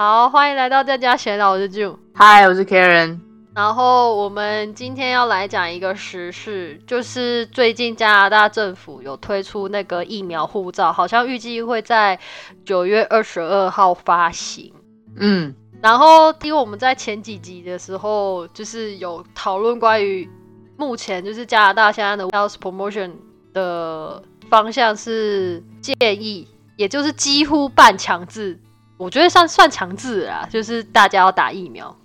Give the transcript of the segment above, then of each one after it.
好，欢迎来到在家闲聊，我是 June。嗨，我是 Karen。然后我们今天要来讲一个时事，就是最近加拿大政府有推出那个疫苗护照，好像预计会在九月二十二号发行。嗯，然后因为我们在前几集的时候，就是有讨论关于目前就是加拿大现在的 health promotion 的方向是建议，也就是几乎半强制，我觉得算算强制啊，就是大家要打疫苗。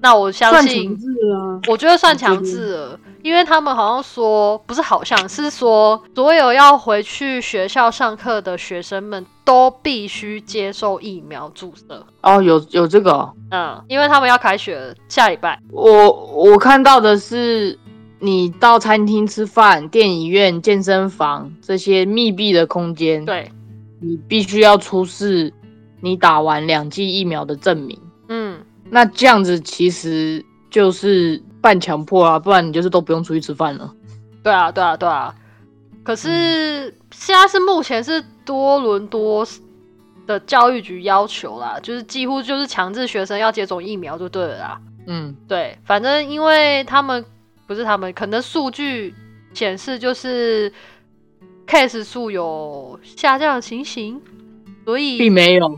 那我相信，啊。我觉得算强制了，因为他们好像说不是好像是说，所有要回去学校上课的学生们都必须接受疫苗注射。哦，有有这个哦，嗯，因为他们要开学了，下礼拜。我我看到的是，你到餐厅吃饭、电影院、健身房这些密闭的空间，对，你必须要出示你打完两剂疫苗的证明。嗯，那这样子其实就是半强迫啊，不然你就是都不用出去吃饭了。对啊，对啊，对啊。可是现在是目前是多伦多的教育局要求啦，就是几乎就是强制学生要接种疫苗就对了啦。嗯，对，反正因为他们不是他们，可能数据显示就是 case 数有下降的情形，所以并没有。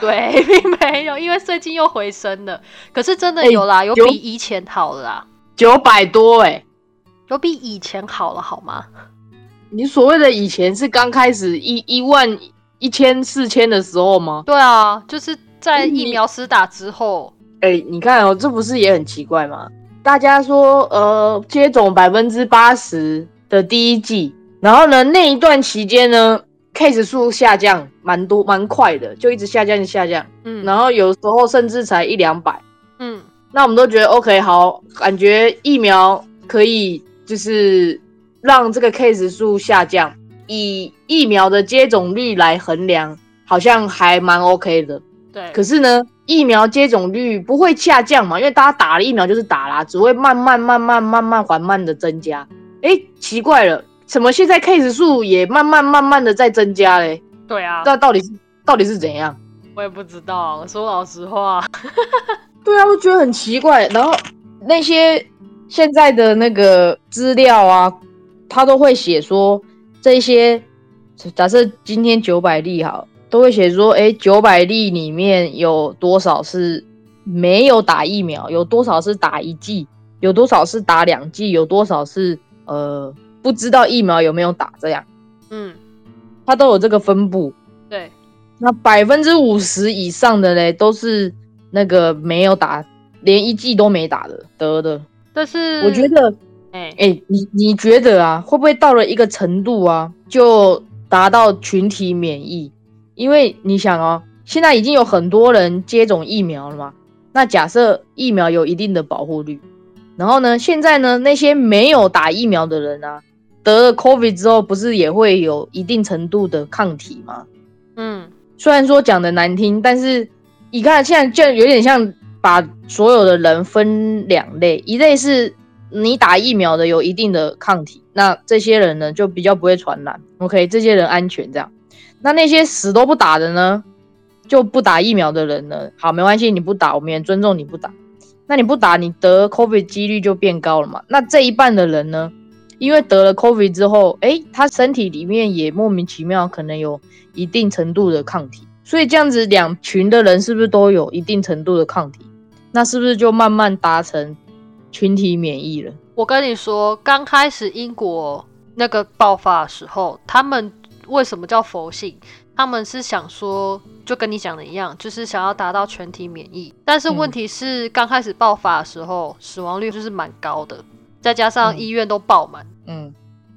对，并没有，因为最近又回升了。可是真的哎有啦，有有比以前好了啦，九百多哎、有比以前好了，好吗？你所谓的以前是刚开始一一万一千四千的时候吗？对啊，就是在疫苗施打之后，哎、你看哦，这不是也很奇怪吗？大家说，呃，接种百分之八十的第一季，然后呢，那一段期间呢，case 数下降蛮多，蛮快的，就一直下降，下降，嗯然后有时候甚至才一两百。嗯，那我们都觉得 OK，好，感觉疫苗可以就是让这个 case 数下降，以疫苗的接种率来衡量，好像还蛮 OK 的。对，可是呢，疫苗接种率不会下降嘛，因为大家打了疫苗就是打啦，只会慢慢、慢慢、慢慢、缓慢的增加。诶，奇怪了，怎么现在 case 数也慢慢、慢慢的在增加嘞？对啊，那到底是到底是怎样？我也不知道，说老实话，对啊，我觉得很奇怪。然后那些现在的那个资料啊，他都会写说这些，假设今天九百例好，都会写说，哎，九百例里面有多少是没有打疫苗，有多少是打一剂，有多少是打两剂，有多少是呃不知道疫苗有没有打，这样嗯，它都有这个分布。对，那百分之五十以上的嘞，都是那个没有打，连一剂都没打的得的。但是我觉，得，哎、哎、你你觉得啊，会不会到了一个程度啊，就达到群体免疫？因为你想哦，现在已经有很多人接种疫苗了嘛。那假设疫苗有一定的保护率，然后呢，现在呢，那些没有打疫苗的人啊，得了 COVID 之后，不是也会有一定程度的抗体吗？嗯，虽然说讲的难听，但是你看现在就有点像把所有的人分两类，一类是你打疫苗的有一定的抗体，那这些人呢就比较不会传染，OK，这些人安全这样。那那些死都不打的呢，就不打疫苗的人呢，好没关系，你不打，我们也尊重你不打。那你不打，你得 COVID 几率就变高了嘛？那这一半的人呢，因为得了 COVID 之后，诶，他身体里面也莫名其妙可能有一定程度的抗体，所以这样子两群的人是不是都有一定程度的抗体？那是不是就慢慢达成群体免疫了？我跟你说，刚开始英国那个爆发的时候，他们为什么叫佛性？他们是想说，就跟你讲的一样，就是想要达到全体免疫。但是嗯问题是，刚开始爆发的时候，死亡率就是蛮高的，再加上嗯。医院都爆满，嗯。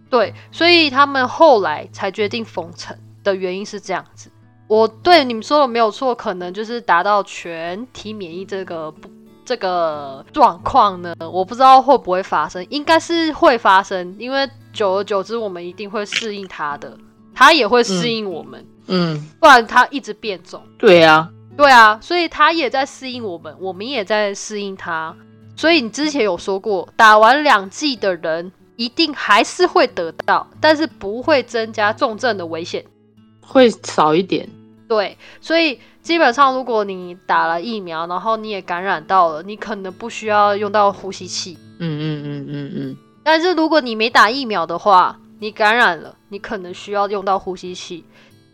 对，所以他们后来才决定封城的原因是这样子。我对你们说的没有错，可能就是达到全体免疫这个不这个状况呢，我不知道会不会发生，应该是会发生，因为久而久之，我们一定会适应它的，它也会适应我们，嗯，不然它一直变种。对啊，对啊，所以它也在适应我们，我们也在适应它。所以你之前有说过，打完两剂的人一定还是会得到，但是不会增加重症的危险。会少一点。对，所以基本上如果你打了疫苗，然后你也感染到了，你可能不需要用到呼吸器。嗯嗯嗯嗯嗯。但是如果你没打疫苗的话，你感染了，你可能需要用到呼吸器，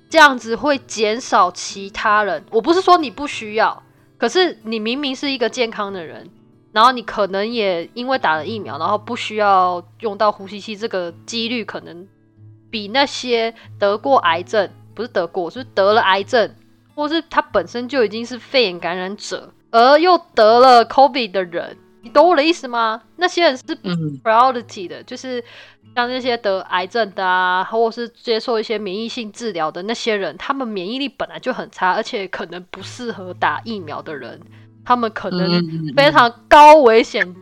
这样子会减少其他人。我不是说你不需要，可是你明明是一个健康的人，然后你可能也因为打了疫苗，然后不需要用到呼吸器，这个几率可能比那些得过癌症。不是得过，是得了癌症，或是他本身就已经是肺炎感染者，而又得了 COVID 的人，你懂我的意思吗？那些人是 priority 的，就是像那些得癌症的啊，或是接受一些免疫性治疗的那些人，他们免疫力本来就很差，而且可能不适合打疫苗的人，他们可能非常高危险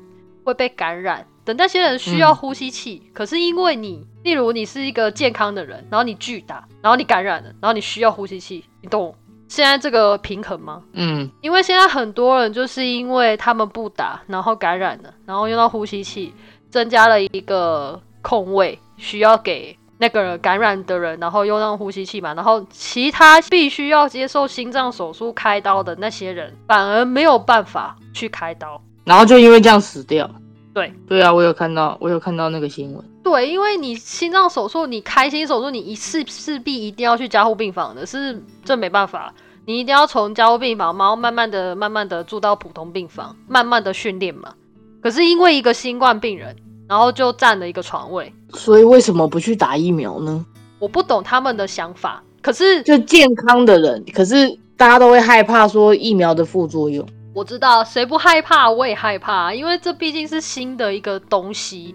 会被感染。等那些人需要呼吸器，可是因为你，例如你是一个健康的人，然后你拒打，然后你感染了，然后你需要呼吸器，你懂现在这个平衡吗？嗯，因为现在很多人就是因为他们不打，然后感染了，然后用到呼吸器，增加了一个空位，需要给那个感染的人，然后用到呼吸器嘛，然后其他必须要接受心脏手术开刀的那些人，反而没有办法去开刀，然后就因为这样死掉。对对啊，我有看到，我有看到那个新闻。对，因为你心脏手术，你开心手术，你一次势必一定要去加护病房的，是这没办法，你一定要从加护病房，然后慢慢的、慢慢的住到普通病房，慢慢的训练嘛。可是因为一个新冠病人，然后就占了一个床位，所以为什么不去打疫苗呢？我不懂他们的想法。可是就健康的人，可是大家都会害怕说疫苗的副作用。我知道谁不害怕，我也害怕，因为这毕竟是新的一个东西，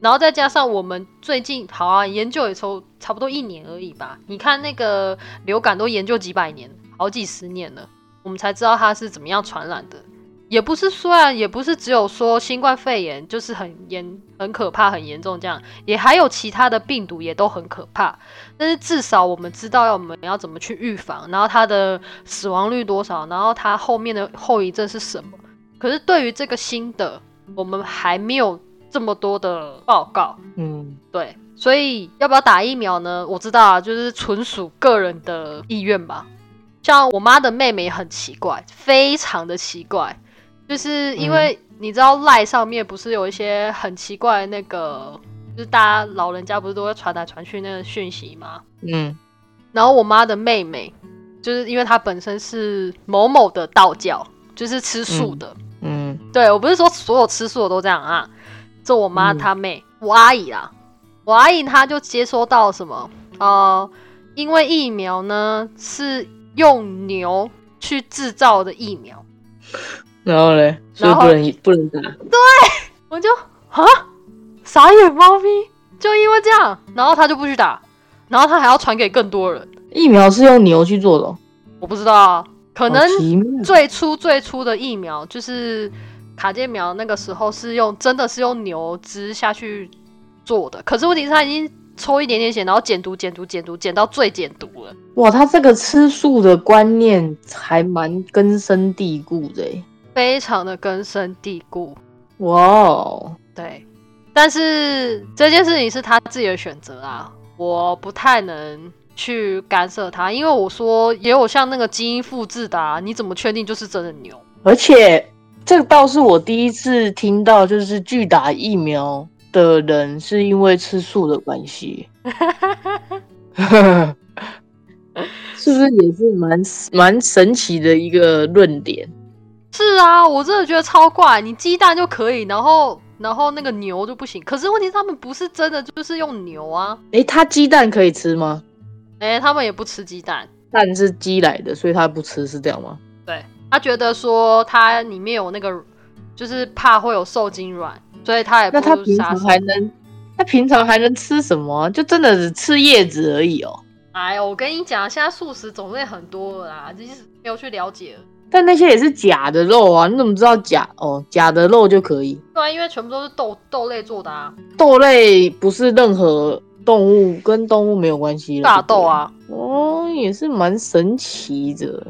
然后再加上我们最近好啊，研究也抽差不多一年而已吧。你看那个流感都研究几百年，好几十年了，我们才知道它是怎么样传染的。也不是虽然，也不是只有说新冠肺炎就是很严、很可怕、很严重这样，也还有其他的病毒也都很可怕。但是至少我们知道要我们要怎么去预防，然后它的死亡率多少，然后它后面的后遗症是什么。可是对于这个新的，我们还没有这么多的报告。嗯，对，所以要不要打疫苗呢？我知道啊，就是纯属个人的意愿吧。像我妈的妹妹很奇怪，非常的奇怪。就是因为你知道赖上面不是有一些很奇怪的那个，就是大家老人家不是都会传来传去那个讯息吗？嗯，然后我妈的妹妹，就是因为她本身是某某的道教，就是吃素的。嗯，对我不是说所有吃素的都这样啊，这我妈她妹，我阿姨啦，我阿姨她就接收到什么呃，因为疫苗呢是用牛去制造的疫苗。然后嘞，所以不能不能打。对，我就啊，傻眼猫咪，就因为这样，然后他就不去打，然后他还要传给更多人。疫苗是用牛去做的，我不知道啊，可能最初最初的疫苗就是卡介苗，那个时候是用真的是用牛汁下去做的。可是问题是，他已经抽一点点血，然后减毒、减毒、减毒，减到最减毒了。哇，他这个吃素的观念还蛮根深蒂固的。非常的根深蒂固，哇哦，对，但是这件事情是他自己的选择啊，我不太能去干涉他，因为我说也有像那个基因复制的，啊你怎么确定就是真的牛？而且这个倒是我第一次听到，就是拒打疫苗的人是因为吃素的关系，是不是也是蛮蛮神奇的一个论点？是啊，我真的觉得超怪。你鸡蛋就可以，然后然后那个牛就不行。可是问题他们不是真的就是用牛啊。诶，他鸡蛋可以吃吗？诶，他们也不吃鸡蛋，蛋是鸡来的，所以他不吃，是这样吗？对，他觉得说它里面有那个，就是怕会有受精卵，所以他也那他平常还能，他平常还能吃什么？就真的只吃叶子而已哦。哎呦，我跟你讲，现在素食种类很多了啦，就是没有去了解。但那些也是假的肉啊！你怎么知道假哦？假的肉就可以？对啊，因为全部都是豆豆类做的啊。豆类不是任何动物，跟动物没有关系。大豆啊，哦，也是蛮神奇的。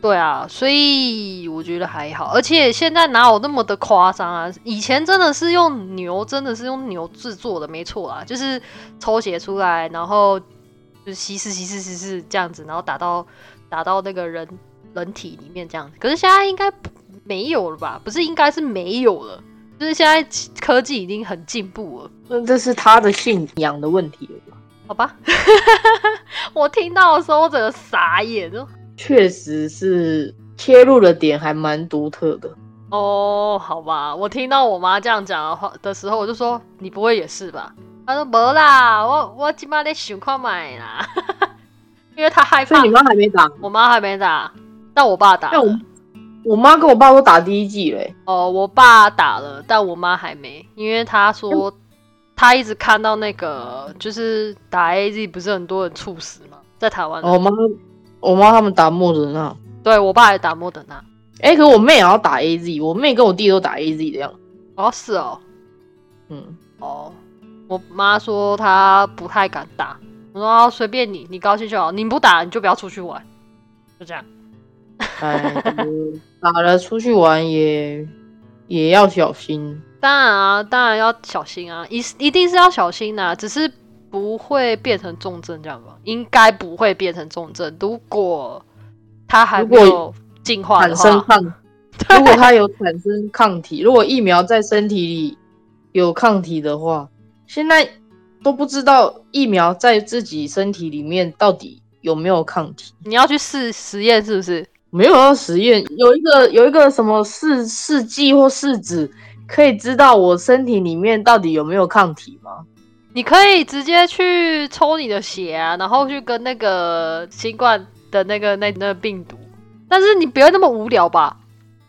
对啊，所以我觉得还好。而且现在哪有那么的夸张啊？以前真的是用牛，真的是用牛制作的，没错啦，就是抽血出来，然后就稀释、稀释、稀释这样子，然后打到。打到那个人人体里面这样。可是现在应该没有了吧？不是，应该是没有了。就是现在科技已经很进步了。那这是他的信仰的问题了吧？好吧，我听到的时候我整个傻眼了。确实是切入的点还蛮独特的。哦，好吧，我听到我妈这样讲的话的时候，我就说你不会也是吧？她说没啦，我我今妈在想快买啦，因为她害怕。所以你妈还没打？我妈还没打，但我爸打了。但我我妈跟我爸都打第一季嘞。哦，我爸打了，但我妈还没，因为她说她一直看到那个就是打 AZ 不是很多人猝死吗？在台湾。我妈我妈他们打莫德纳，对我爸也打莫德纳。哎，可我妹也要打 AZ，我妹跟我弟都打 AZ 的样。哦，是哦，嗯，哦，我妈说她不太敢打，我说随便你，你高兴就好，你不打你就不要出去玩，就这样。哎，打了出去玩也也要小心。当然啊，当然要小心啊，一一定是要小心的，只是不会变成重症这样吧？应该不会变成重症。如果它还没有进化产生抗，如果它有产生抗体，如果疫苗在身体里有抗体的话，现在都不知道疫苗在自己身体里面到底有没有抗体。你要去试实验是不是？没有要实验，有一个有一个什么试试剂或试纸，可以知道我身体里面到底有没有抗体吗？你可以直接去抽你的血啊，然后去跟那个新冠的那个那那个病毒，但是你不要那么无聊吧？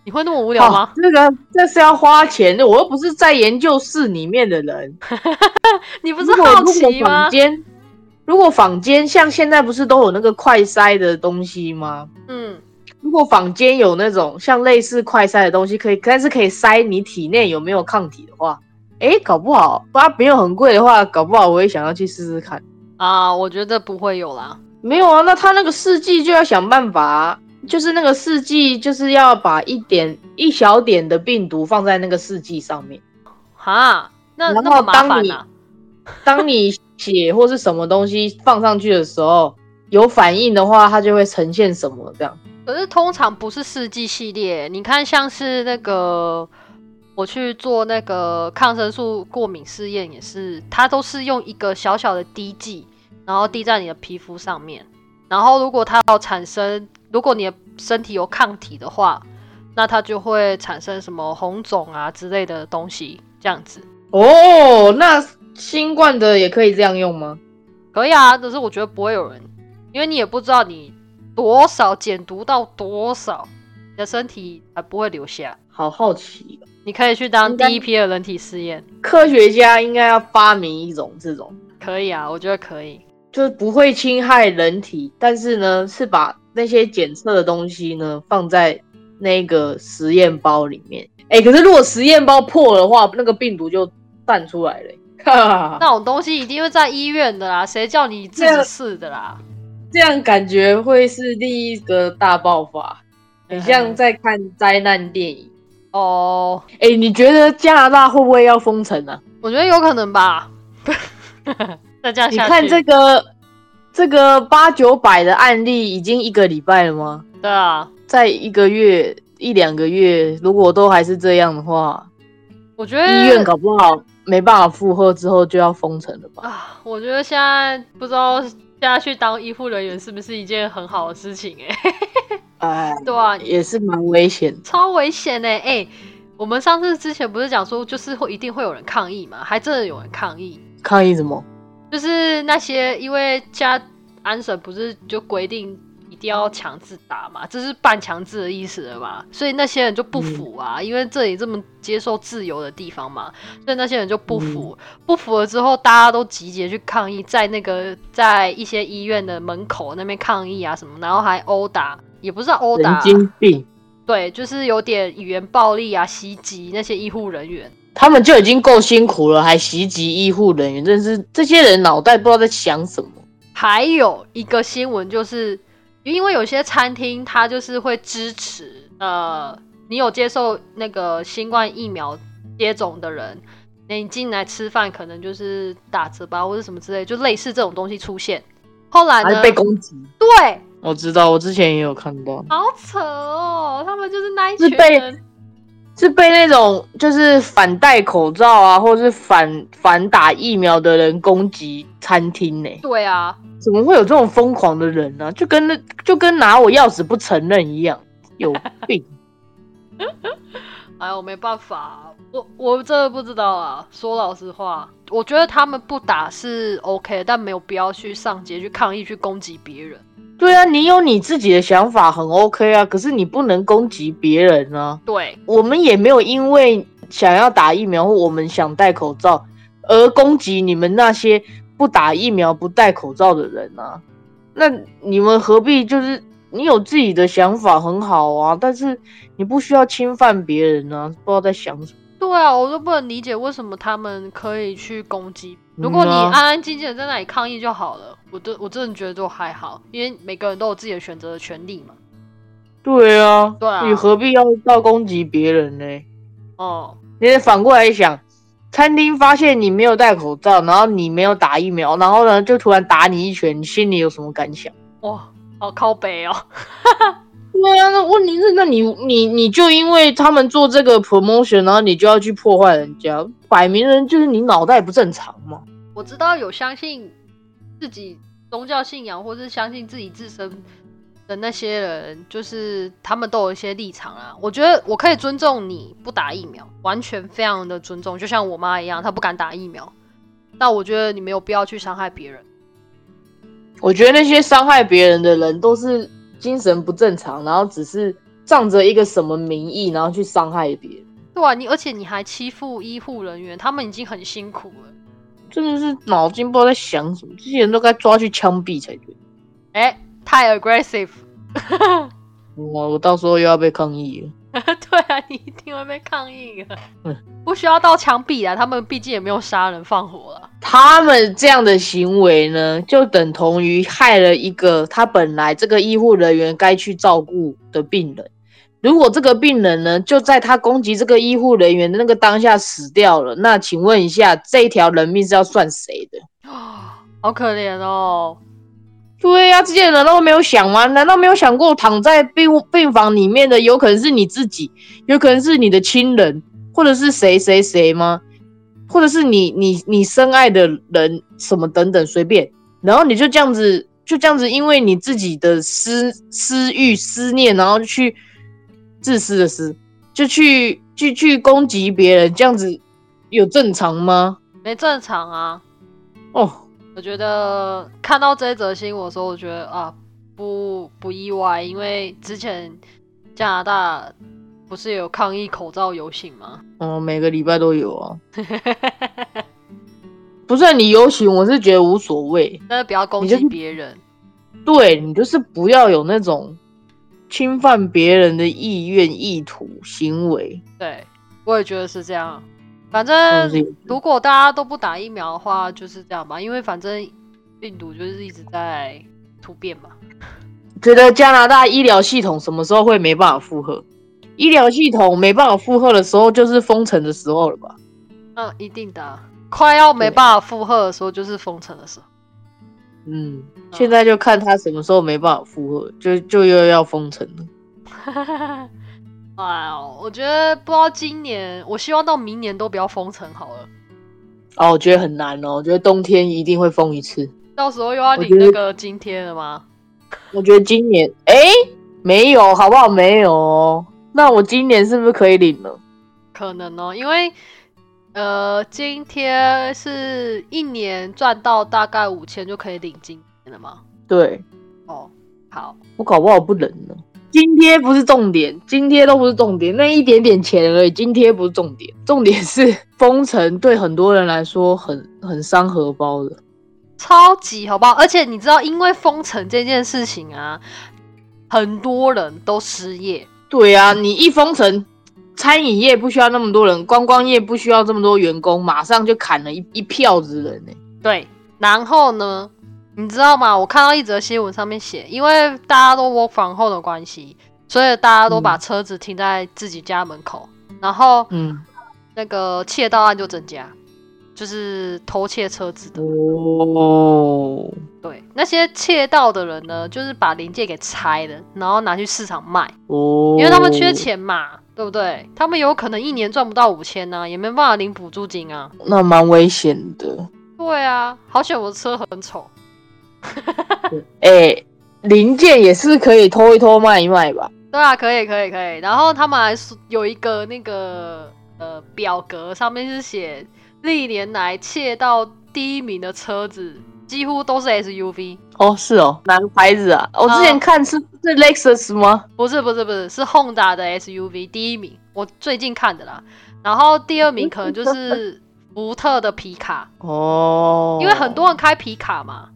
你会那么无聊吗？这个这是要花钱的，我又不是在研究室里面的人。你不是好奇吗？如果坊间像现在不是都有那个快筛的东西吗？嗯。如果坊间有那种像类似快筛的东西，可以，但是可以筛你体内有没有抗体的话，哎，搞不好，它没有很贵的话，搞不好我也想要去试试看啊。我觉得不会有啦，没有啊。那他那个试剂就要想办法，就是那个试剂就是要把一点一小点的病毒放在那个试剂上面，哈，那然后当你当你血或是什么东西放上去的时候有反应的话，它就会呈现什么这样。可是通常不是试剂系列，你看像是那个我去做那个抗生素过敏试验也是，它都是用一个小小的滴剂，然后滴在你的皮肤上面，然后如果它要产生，如果你的身体有抗体的话，那它就会产生什么红肿啊之类的东西，这样子。哦，那新冠的也可以这样用吗？可以啊，只是我觉得不会有人，因为你也不知道你。多少减毒到多少，你的身体还不会留下。好好奇，你可以去当第一批的人体试验。科学家应该要发明一种这种，可以啊，我觉得可以，就是不会侵害人体，但是呢，是把那些检测的东西呢放在那个实验包里面。哎，可是如果实验包破的话，那个病毒就散出来了。那种东西一定会在医院的啦，谁叫你自己试的啦？这样感觉会是另一个大爆发，很像在看灾难电影哦。哎，你觉得加拿大会不会要封城呢？我觉得有可能吧。那这样，你看这个这个八九百的案例已经一个礼拜了吗？对啊，在一个月一两个月，如果都还是这样的话，我觉得医院搞不好没办法负荷，之后就要封城了吧？啊，我觉得现在不知道。现在去当医护人员是不是一件很好的事情？哎，哎，对啊，也是蛮危险，超危险呢！哎，我们上次之前不是讲说，就是会一定会有人抗议嘛？还真的有人抗议，抗议什么？就是那些因为加安省不是就规定。要强制打嘛，这是半强制的意思了嘛，所以那些人就不服啊，因为这里这么接受自由的地方嘛，所以那些人就不服，不服了之后，大家都集结去抗议，在那个在一些医院的门口那边抗议啊什么，然后还殴打，也不是殴打，神经病，对，就是有点语言暴力啊，袭击那些医护人员，他们就已经够辛苦了，还袭击医护人员，真是这些人脑袋不知道在想什么。还有一个新闻就是。因为有些餐厅，它就是会支持，呃，你有接受那个新冠疫苗接种的人，你进来吃饭可能就是打折吧，或者什么之类，就类似这种东西出现。后来呢？被攻击。对，我知道，我之前也有看到，好扯哦！他们就是那一群人，是被那种就是反戴口罩啊，或是反反打疫苗的人攻击餐厅呢、对啊，怎么会有这种疯狂的人呢、就跟那就跟拿我钥匙不承认一样，有病。哎我，没办法，我我真的不知道啊。说老实话，我觉得他们不打是 OK，但没有必要去上街去抗议、去攻击别人。对啊，你有你自己的想法很 OK 啊，可是你不能攻击别人啊。对，我们也没有因为想要打疫苗或我们想戴口罩而攻击你们那些不打疫苗不戴口罩的人啊。那你们何必就是你有自己的想法很好啊，但是你不需要侵犯别人啊，不知道在想什么。对啊，我都不能理解为什么他们可以去攻击。如果你安安静静的在那里抗议就好了，我都我真的觉得都还好，因为每个人都有自己的选择的权利嘛。对啊，对啊你何必要到攻击别人呢？哦，你得反过来想，餐厅发现你没有戴口罩，然后你没有打疫苗，然后呢就突然打你一拳，你心里有什么感想？哇，好靠北哦。对啊，那问题是，那你你你就因为他们做这个 promotion，然后你就要去破坏人家，摆明人就是你脑袋不正常嘛。我知道有相信自己宗教信仰，或是相信自己自身的那些人，就是他们都有一些立场啊。我觉得我可以尊重你不打疫苗，完全非常的尊重，就像我妈一样，她不敢打疫苗。但我觉得你没有必要去伤害别人。我觉得那些伤害别人的人都是精神不正常，然后只是仗着一个什么名义，然后去伤害别人，对啊，你而且你还欺负医护人员，他们已经很辛苦了。真的是脑筋不知道在想什么。这些人都该抓去枪毙才对。哎、太 aggressive。哇，我到时候又要被抗议了。对啊，你一定会被抗议的。嗯不需要到枪毙啊，他们毕竟也没有杀人放火啊。他们这样的行为呢，就等同于害了一个他本来这个医护人员该去照顾的病人。如果这个病人呢，就在他攻击这个医护人员的那个当下死掉了，那请问一下，这一条人命是要算谁的？好可怜哦。对呀、这些人难道没有想吗？难道没有想过躺在病病房里面的有可能是你自己，有可能是你的亲人，或者是谁谁谁吗？或者是你你你深爱的人什么等等随便，然后你就这样子就这样子，因为你自己的私私欲思念，然后去自私的私，就去去去攻击别人，这样子有正常吗？没正常啊。哦，我觉得看到这一则新闻的时候，我觉得啊，不不意外，因为之前加拿大不是有抗议口罩游行吗？哦，每个礼拜都有啊。不是你游行，我是觉得无所谓。但是不要攻击别人。对你就是不要有那种侵犯别人的意愿、意图、行为。对，我也觉得是这样。反正如果大家都不打疫苗的话，就是这样吧，因为反正病毒就是一直在突变嘛。觉得加拿大医疗系统什么时候会没办法负荷？医疗系统没办法负荷的时候，就是封城的时候了吧？嗯，一定的啊。快要没办法负荷的时候，就是封城的时候。嗯，现在就看他什么时候没办法复合，就就又要封城了。哎呦，我觉得不知道今年，我希望到明年都不要封城好了，哦，我觉得很难哦，我觉得冬天一定会封一次。到时候又要领那个津贴了吗？我觉得今年，哎，没有，好不好？没有哦。那我今年是不是可以领了？可能哦，因为呃，津贴是一年赚到大概五千就可以领津贴了吗？对，哦，好，我搞不好不能呢。津贴不是重点，津贴都不是重点，那一点点钱而已，津贴不是重点，重点是封城对很多人来说很很伤荷包的。超级好不好？而且你知道，因为封城这件事情啊，很多人都失业。对啊，你一封城，餐饮业不需要那么多人，观光业不需要这么多员工，马上就砍了一一票子人呢、对，然后呢，你知道吗？我看到一则新闻上面写，因为大家都 work from home 的关系，所以大家都把嗯车子停在自己家门口，然后嗯，那个窃盗案就增加。就是偷窃车子的。哦，对，那些窃盗的人呢，就是把零件给拆了，然后拿去市场卖，哦，因为他们缺，钱嘛，对不对？他们有可能一年赚不到五千呢，也没办法领补助金啊。那蛮危险的。对啊，好险我的车很丑。哎、零件也是可以偷一偷卖一卖吧？对啊，可以，可以，可以。然后他们还说有一个那个呃表格，上面是写历年来窃盗第一名的车子，几乎都是 SUV。哦，是哦，哪个牌子啊？我之前哦看是是 Lexus 吗？不是，不是，不是，是 Honda 的 SUV 第一名，我最近看的啦。然后第二名可能就是福特的皮卡，哦，因为很多人开皮卡嘛。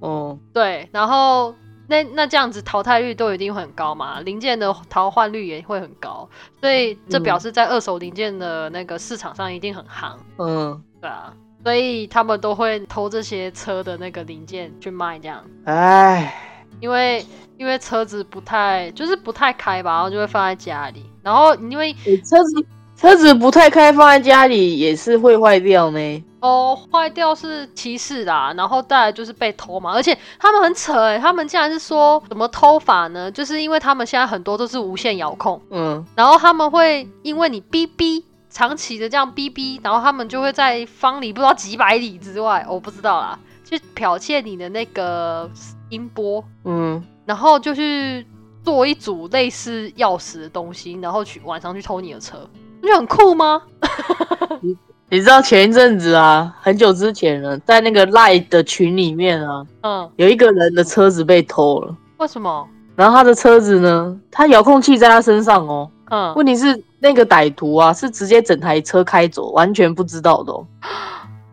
哦，对，然后那那这样子淘汰率都一定会很高嘛，零件的淘换率也会很高，所以这嗯表示在二手零件的那个市场上一定很行，嗯，对啊，所以他们都会偷这些车的那个零件去卖，这样，哎，因为因为车子不太就是不太开吧，然后就会放在家里，然后因为欸车子车子不太开，放在家里也是会坏掉呢。哦，坏掉是歧视啦，然后再来就是被偷嘛，而且他们很扯诶，他们竟然是说怎么偷法呢？就是因为他们现在很多都是无线遥控，嗯，然后他们会因为你哔哔长期的这样逼逼，然后他们就会在方里不知道几百里之外，我不知道啦，去剽窃你的那个音波，嗯，然后就去做一组类似钥匙的东西，然后去晚上去偷你的车，不就很酷吗？你知道前一阵子啊，很久之前了，在那个赖的群里面啊，嗯，有一个人的车子被偷了，为什么？然后他的车子呢，他遥控器在他身上哦。嗯问题是那个歹徒啊，是直接整台车开走，完全不知道的、哦。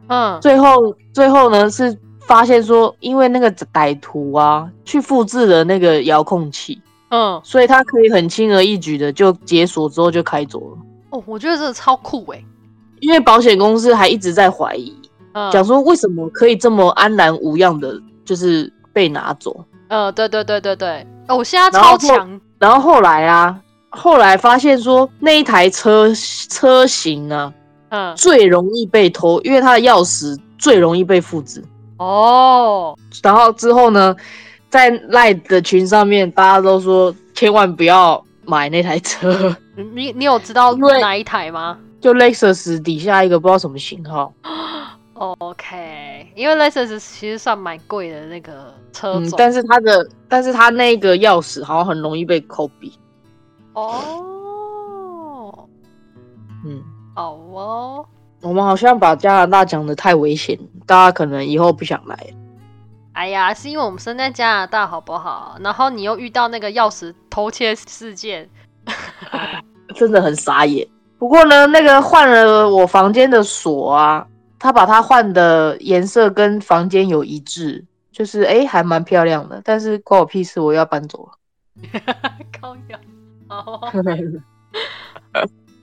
嗯最后，最后呢是发现说，因为那个歹徒啊，去复制了那个遥控器，嗯，所以他可以很轻而易举的就解锁之后就开走了。哦，我觉得这个超酷诶。因为保险公司还一直在怀疑，嗯，讲说为什么可以这么安然无恙的，就是被拿走。呃，对对对对对，哦，我现在超强，然后后来啊，后来发现说那一台车车型呢、嗯，最容易被偷，因为它的钥匙最容易被复制。哦，然后之后呢，在赖的群上面，大家都说千万不要买那台车，你你你有知道因为哪一台吗就 Lexus 底下一个不知道什么型号。OK，因为 Lexus 其实算蛮贵的那个车嗯，但是它的，但是它那个钥匙好像很容易被 copy。哦，嗯，好哦，我们好像把加拿大讲的太危险，大家可能以后不想来。哎呀，是因为我们生在加拿大，好不好？然后你又遇到那个钥匙偷窃事件，真的很傻眼。不过呢，那个换了我房间的锁啊，他把它换的颜色跟房间有一致，就是诶还蛮漂亮的。但是关我屁事，我要搬走了。高阳，好哦，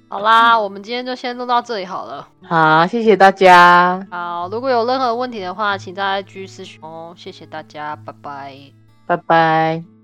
好啦，我们今天就先弄到这里好了。好，谢谢大家，好，如果有任何问题的话，请在 IG 私讯哦。谢谢大家，拜拜。拜拜。